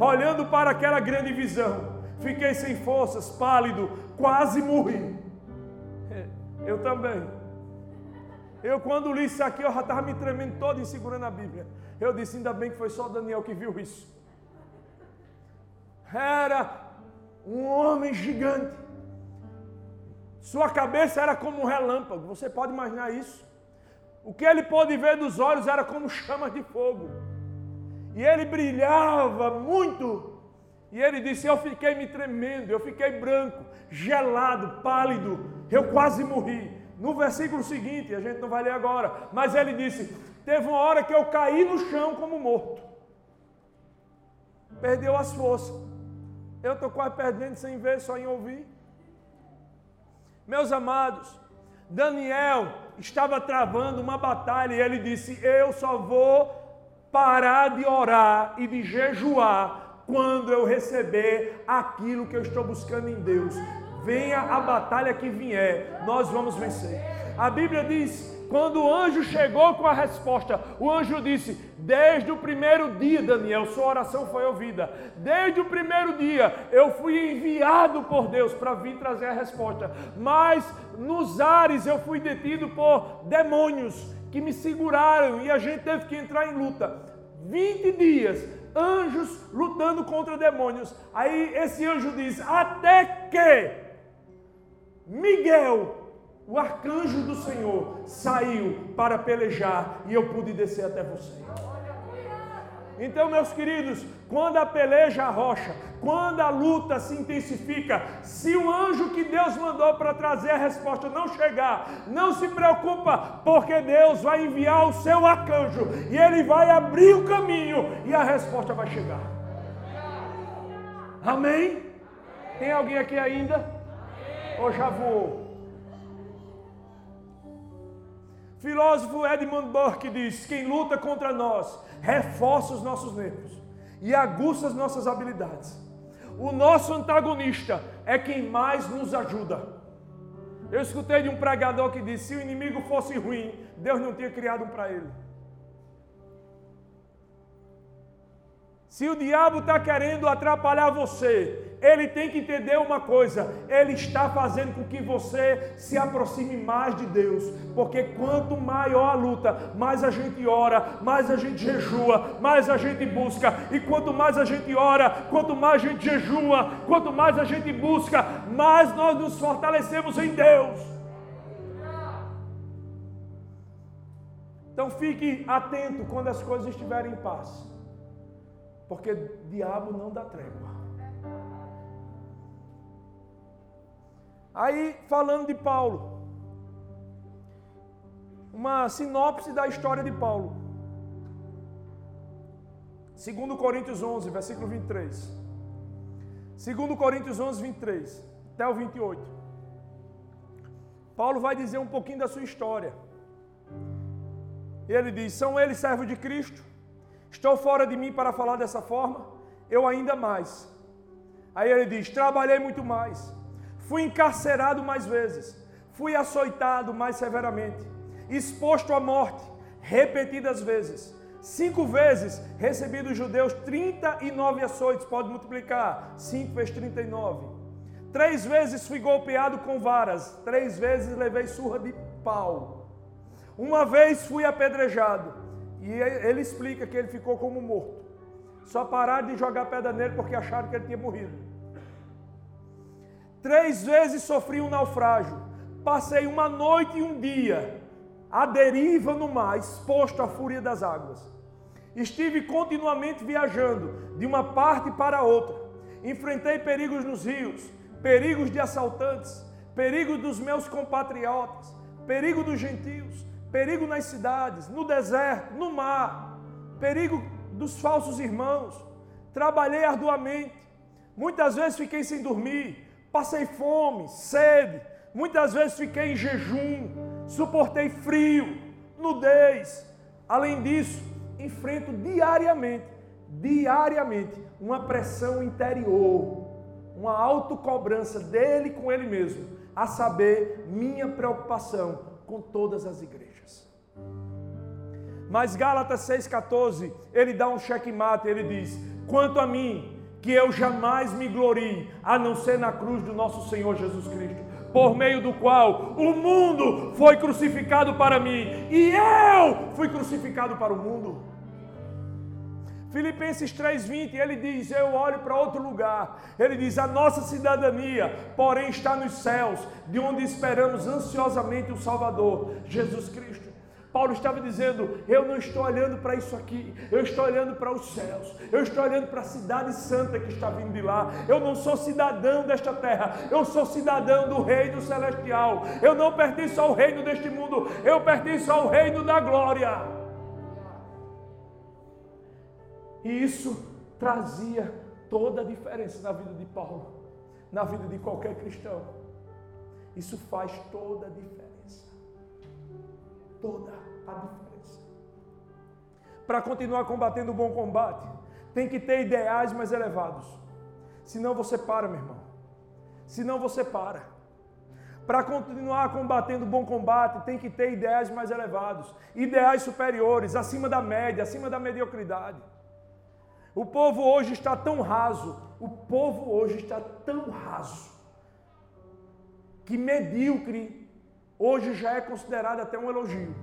olhando para aquela grande visão. Fiquei sem forças, pálido, quase morri. <laughs> Eu também. Eu, quando li isso aqui, eu já estava me tremendo todo em segurando a Bíblia. Eu disse: ainda bem que foi só Daniel que viu isso. Era um homem gigante. Sua cabeça era como um relâmpago. Você pode imaginar isso? O que ele pôde ver dos olhos era como chamas de fogo. E ele brilhava muito. E ele disse: Eu fiquei me tremendo, eu fiquei branco, gelado, pálido, eu quase morri. No versículo seguinte, a gente não vai ler agora, mas ele disse: Teve uma hora que eu caí no chão como morto. Perdeu as forças. Eu estou quase perdendo sem ver, só em ouvir. Meus amados, Daniel estava travando uma batalha e ele disse: Eu só vou parar de orar e de jejuar quando eu receber aquilo que eu estou buscando em Deus venha a batalha que vier, nós vamos vencer. A Bíblia diz: quando o anjo chegou com a resposta, o anjo disse: Desde o primeiro dia, Daniel, sua oração foi ouvida. Desde o primeiro dia, eu fui enviado por Deus para vir trazer a resposta. Mas nos ares eu fui detido por demônios que me seguraram e a gente teve que entrar em luta. 20 dias, anjos lutando contra demônios. Aí esse anjo diz: Até que Miguel, o arcanjo do Senhor, saiu para pelejar e eu pude descer até você. Então, meus queridos, quando a peleja rocha, Quando a luta se intensifica, se o anjo que Deus mandou para trazer a resposta não chegar, não se preocupa, porque Deus vai enviar o seu arcanjo e ele vai abrir o caminho e a resposta vai chegar. Amém? Tem alguém aqui ainda? Ou já voou? Filósofo Edmund Burke diz: quem luta contra nós reforça os nossos nervos e aguça as nossas habilidades. O nosso antagonista é quem mais nos ajuda. Eu escutei de um pregador que disse: se o inimigo fosse ruim, Deus não tinha criado um para ele. Se o diabo está querendo atrapalhar você, ele tem que entender uma coisa: ele está fazendo com que você se aproxime mais de Deus, porque quanto maior a luta, mais a gente ora, mais a gente jejua, mais a gente busca, e quanto mais a gente ora, quanto mais a gente jejua, quanto mais a gente busca, mais nós nos fortalecemos em Deus. Então fique atento quando as coisas estiverem em paz porque diabo não dá trégua. Aí, falando de Paulo, uma sinopse da história de Paulo. 2 Coríntios 11, versículo 23. 2 Coríntios 11, 23 até o 28. Paulo vai dizer um pouquinho da sua história. Ele diz: São eles servos de Cristo? Estou fora de mim para falar dessa forma? Eu ainda mais. Aí ele diz: Trabalhei muito mais, fui encarcerado mais vezes, fui açoitado mais severamente, exposto à morte repetidas vezes. Cinco vezes recebi dos judeus 39 açoites, pode multiplicar, 5 vezes 39. Três vezes fui golpeado com varas, três vezes levei surra de pau. Uma vez fui apedrejado, e ele explica que ele ficou como morto. Só pararam de jogar pedra nele porque acharam que ele tinha morrido. Três vezes sofri um naufrágio. Passei uma noite e um dia à deriva no mar, exposto à fúria das águas. Estive continuamente viajando de uma parte para outra. Enfrentei perigos nos rios, perigos de assaltantes, perigo dos meus compatriotas, perigo dos gentios, perigo nas cidades, no deserto, no mar, perigo dos falsos irmãos. Trabalhei arduamente, muitas vezes fiquei sem dormir, passei fome, sede, muitas vezes fiquei em jejum, suportei frio, nudez. Além disso, enfrento diariamente, diariamente, uma pressão interior, uma autocobrança dele com ele mesmo, a saber, minha preocupação com todas as igrejas. Mas Gálatas 6,14, ele dá um checkmate, ele diz: Quanto a mim, que eu jamais me glorie, a não ser na cruz do nosso Senhor Jesus Cristo, por meio do qual o mundo foi crucificado para mim e eu fui crucificado para o mundo. Filipenses 3:20, ele diz: Eu olho para outro lugar. Ele diz: A nossa cidadania, porém, está nos céus, de onde esperamos ansiosamente o Salvador, Jesus Cristo. Paulo estava dizendo: Eu não estou olhando para isso aqui, eu estou olhando para os céus, eu estou olhando para a cidade santa que está vindo de lá. Eu não sou cidadão desta terra, eu sou cidadão do reino celestial. Eu não pertenço ao reino deste mundo, eu pertenço ao reino da glória. E isso trazia toda a diferença na vida de Paulo, na vida de qualquer cristão. Isso faz toda a diferença. Toda a diferença. Para continuar combatendo o bom combate, tem que ter ideais mais elevados. Senão você para, meu irmão. Senão você para. Para continuar combatendo o bom combate, tem que ter ideais mais elevados, ideais superiores, acima da média, acima da mediocridade. O povo hoje está tão raso, o povo hoje está tão raso, que medíocre hoje já é considerado até um elogio.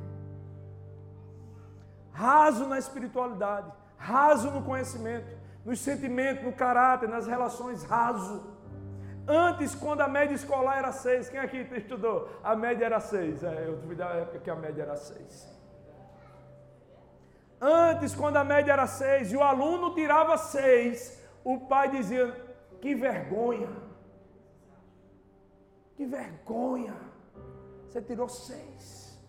Raso na espiritualidade, raso no conhecimento, nos sentimentos, no caráter, nas relações, raso. Antes, quando a média escolar era seis, quem aqui estudou? A média era seis. É, eu duvido da época que a média era seis. Antes, quando a média era seis e o aluno tirava seis, o pai dizia: Que vergonha! Que vergonha! Você tirou seis.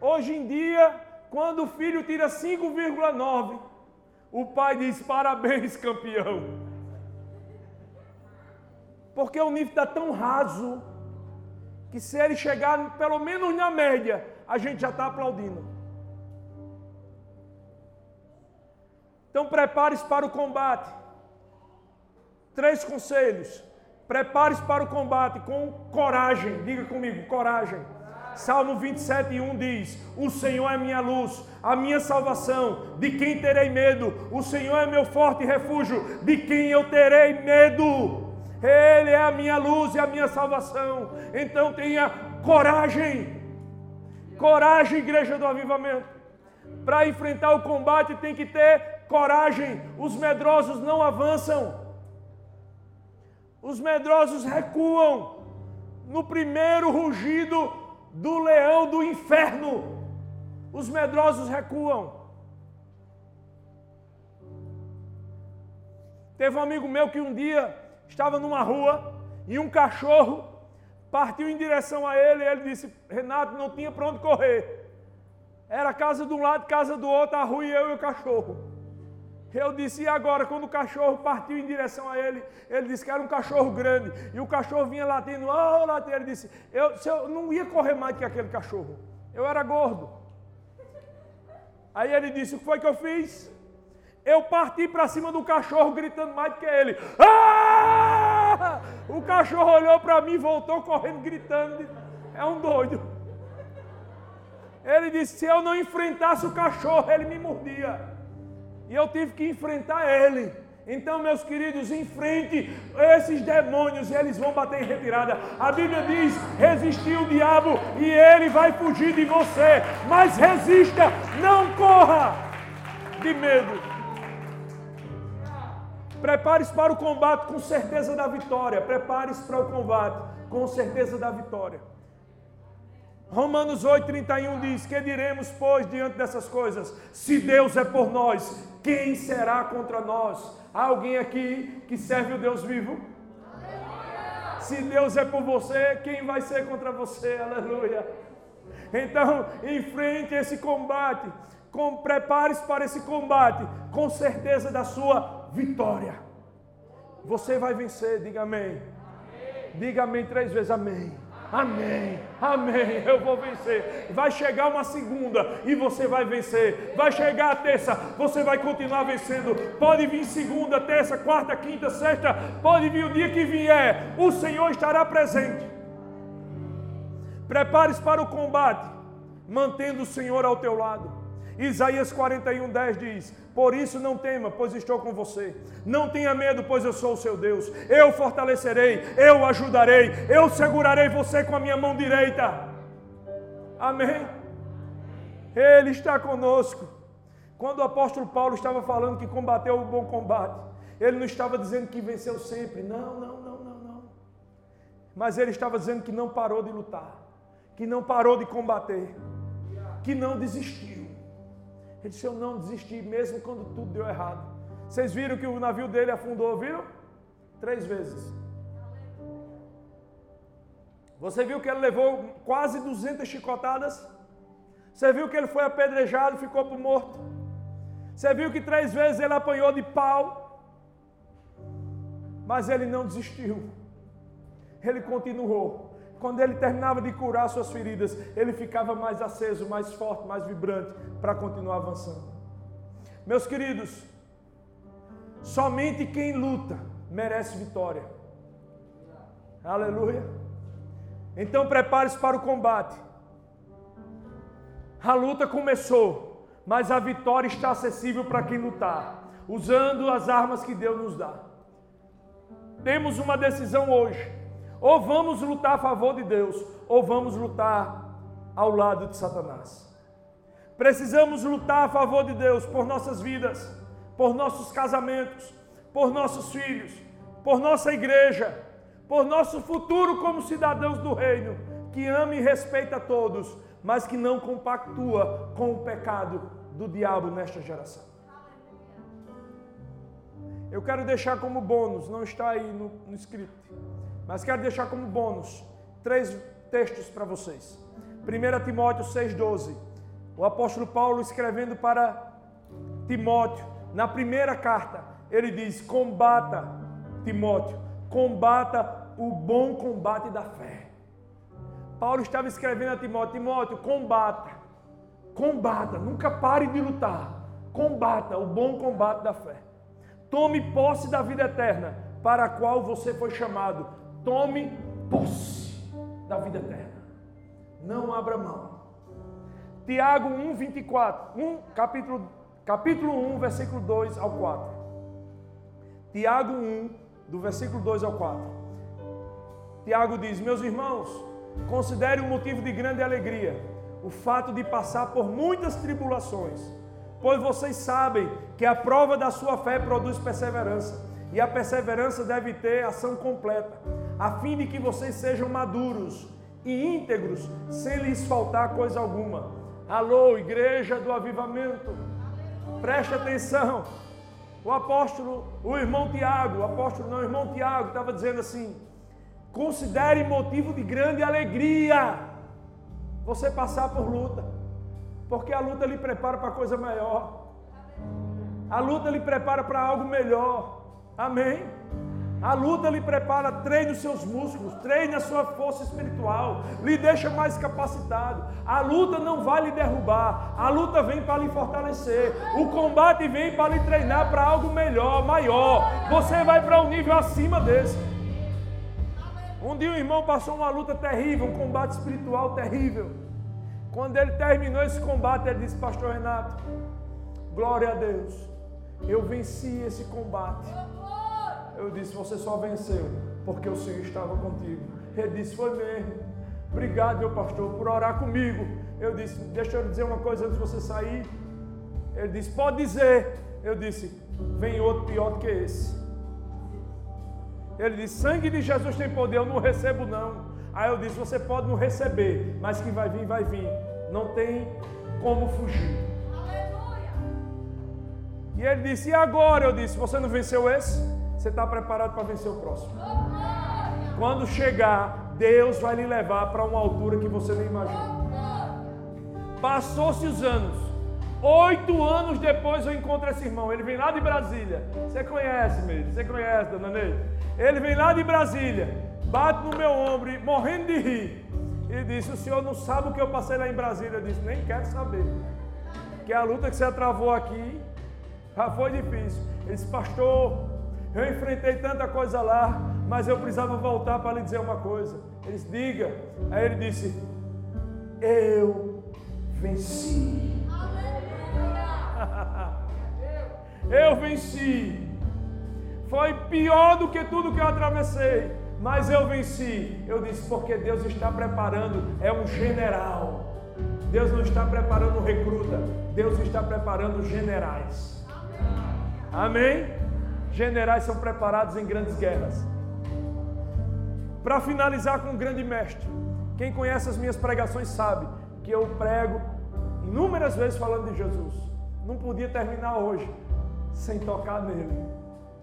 Hoje em dia, quando o filho tira 5,9, o pai diz: parabéns, campeão. Porque o nível está tão raso que se ele chegar pelo menos na média, a gente já está aplaudindo. Então prepare-se para o combate. Três conselhos. Prepare-se para o combate com coragem. Diga comigo, coragem. Salmo 27, 1 diz: O Senhor é minha luz, a minha salvação, de quem terei medo? O Senhor é meu forte refúgio, de quem eu terei medo? Ele é a minha luz e a minha salvação. Então tenha coragem. Coragem, igreja do avivamento. Para enfrentar o combate tem que ter coragem. Os medrosos não avançam. Os medrosos recuam no primeiro rugido do leão do inferno. Os medrosos recuam. Teve um amigo meu que um dia estava numa rua e um cachorro partiu em direção a ele e ele disse: Renato, não tinha para onde correr. Era casa de um lado, casa do outro, a rua e eu e o cachorro. Eu disse, e agora? Quando o cachorro partiu em direção a ele, ele disse que era um cachorro grande. E o cachorro vinha latindo, oh, latindo. Ele disse, eu, eu não ia correr mais que aquele cachorro. Eu era gordo. Aí ele disse, o que foi que eu fiz? Eu parti para cima do cachorro gritando mais do que ele. Ah! O cachorro olhou para mim, voltou correndo, gritando. É um doido. Ele disse: se eu não enfrentasse o cachorro, ele me mordia e eu tive que enfrentar ele. Então, meus queridos, enfrente esses demônios e eles vão bater em retirada. A Bíblia diz: resistir o diabo e ele vai fugir de você. Mas resista, não corra de medo. Prepare-se para o combate com certeza da vitória. Prepare-se para o combate com certeza da vitória. Romanos 8,31 diz: Que diremos, pois, diante dessas coisas? Se Deus é por nós, quem será contra nós? Há alguém aqui que serve o Deus vivo? Se Deus é por você, quem vai ser contra você? Aleluia. Então, enfrente esse combate, prepare-se para esse combate, com certeza da sua vitória. Você vai vencer, diga amém. amém. Diga amém três vezes, amém. Amém, amém, eu vou vencer. Vai chegar uma segunda e você vai vencer. Vai chegar a terça, você vai continuar vencendo. Pode vir segunda, terça, quarta, quinta, sexta, pode vir o dia que vier, o Senhor estará presente. Prepare-se para o combate, mantendo o Senhor ao teu lado. Isaías 41, 10 diz: Por isso não tema, pois estou com você. Não tenha medo, pois eu sou o seu Deus. Eu fortalecerei, eu ajudarei, eu segurarei você com a minha mão direita. Amém? Ele está conosco. Quando o apóstolo Paulo estava falando que combateu o bom combate, ele não estava dizendo que venceu sempre. Não, não, não, não, não. Mas ele estava dizendo que não parou de lutar, que não parou de combater, que não desistiu. Ele disse: Eu não desisti, mesmo quando tudo deu errado. Vocês viram que o navio dele afundou, viram? Três vezes. Você viu que ele levou quase 200 chicotadas? Você viu que ele foi apedrejado, ficou por morto? Você viu que três vezes ele apanhou de pau? Mas ele não desistiu. Ele continuou quando ele terminava de curar suas feridas, ele ficava mais aceso, mais forte, mais vibrante para continuar avançando. Meus queridos, somente quem luta merece vitória. Aleluia. Então prepare-se para o combate. A luta começou, mas a vitória está acessível para quem lutar, usando as armas que Deus nos dá. Temos uma decisão hoje ou vamos lutar a favor de Deus, ou vamos lutar ao lado de Satanás. Precisamos lutar a favor de Deus por nossas vidas, por nossos casamentos, por nossos filhos, por nossa igreja, por nosso futuro como cidadãos do reino, que ama e respeita a todos, mas que não compactua com o pecado do diabo nesta geração. Eu quero deixar como bônus, não está aí no, no script, mas quero deixar como bônus três textos para vocês. 1 Timóteo 6,12. O apóstolo Paulo escrevendo para Timóteo, na primeira carta, ele diz: combata, Timóteo, combata o bom combate da fé. Paulo estava escrevendo a Timóteo: Timóteo, combata, combata, nunca pare de lutar, combata o bom combate da fé. Tome posse da vida eterna, para a qual você foi chamado. Tome posse da vida eterna. Não abra mão. Tiago 1, 24, 1, capítulo, capítulo 1, versículo 2 ao 4. Tiago 1, do versículo 2 ao 4. Tiago diz: Meus irmãos, considere um motivo de grande alegria o fato de passar por muitas tribulações pois vocês sabem que a prova da sua fé produz perseverança, e a perseverança deve ter ação completa, a fim de que vocês sejam maduros e íntegros, sem lhes faltar coisa alguma. Alô, igreja do avivamento, preste atenção. O apóstolo, o irmão Tiago, o apóstolo não, o irmão Tiago estava dizendo assim: considere motivo de grande alegria você passar por luta porque a luta lhe prepara para coisa maior. A luta lhe prepara para algo melhor. Amém? A luta lhe prepara, treine os seus músculos, treine a sua força espiritual, lhe deixa mais capacitado. A luta não vai lhe derrubar, a luta vem para lhe fortalecer. O combate vem para lhe treinar para algo melhor, maior. Você vai para um nível acima desse. Um dia um irmão passou uma luta terrível, um combate espiritual terrível. Quando ele terminou esse combate, ele disse: Pastor Renato, glória a Deus, eu venci esse combate. Eu disse: Você só venceu porque o Senhor estava contigo. Ele disse: Foi mesmo. Obrigado, meu pastor, por orar comigo. Eu disse: Deixa eu dizer uma coisa antes de você sair. Ele disse: Pode dizer. Eu disse: Vem outro pior do que esse. Ele disse: Sangue de Jesus tem poder, eu não recebo não. Aí eu disse: Você pode não receber, mas que vai vir, vai vir. Não tem como fugir. Aleluia. E ele disse: E agora? Eu disse: Você não venceu esse? Você está preparado para vencer o próximo. Quando chegar, Deus vai lhe levar para uma altura que você nem imagina. Passou-se os anos. Oito anos depois eu encontro esse irmão. Ele vem lá de Brasília. Você conhece, mesmo? Você conhece, dona Ney? Ele vem lá de Brasília bate no meu ombro, morrendo de rir, e disse: O senhor não sabe o que eu passei lá em Brasília? Eu disse: Nem quero saber. Que a luta que você travou aqui já foi difícil. Ele disse: Pastor, eu enfrentei tanta coisa lá, mas eu precisava voltar para lhe dizer uma coisa. Ele disse: Diga. Aí ele disse: Eu venci. eu venci. Foi pior do que tudo que eu atravessei mas eu venci. Eu disse, porque Deus está preparando, é um general. Deus não está preparando recruta, Deus está preparando generais. Amém? Generais são preparados em grandes guerras. Para finalizar com um grande mestre, quem conhece as minhas pregações sabe que eu prego inúmeras vezes falando de Jesus. Não podia terminar hoje sem tocar nele,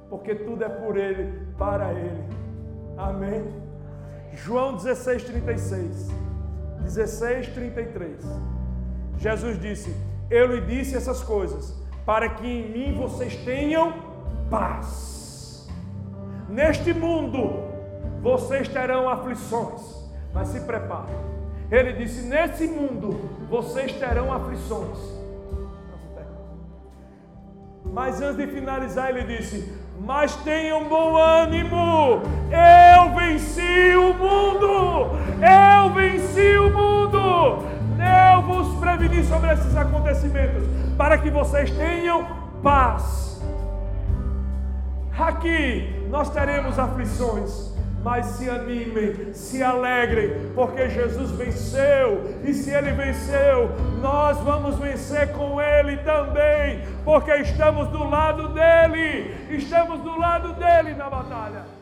porque tudo é por ele, para ele. Amém. João 16, 36. 16, 33. Jesus disse: Eu lhe disse essas coisas para que em mim vocês tenham paz. Neste mundo vocês terão aflições, mas se preparem. Ele disse: Nesse mundo vocês terão aflições. Mas antes de finalizar, ele disse: mas tenham bom ânimo. Eu venci o mundo. Eu venci o mundo. Eu vos preveni sobre esses acontecimentos para que vocês tenham paz. Aqui nós teremos aflições, mas se animem, se alegrem, porque Jesus venceu, e se Ele venceu, nós vamos vencer com Ele também, porque estamos do lado dEle, estamos do lado dEle na batalha.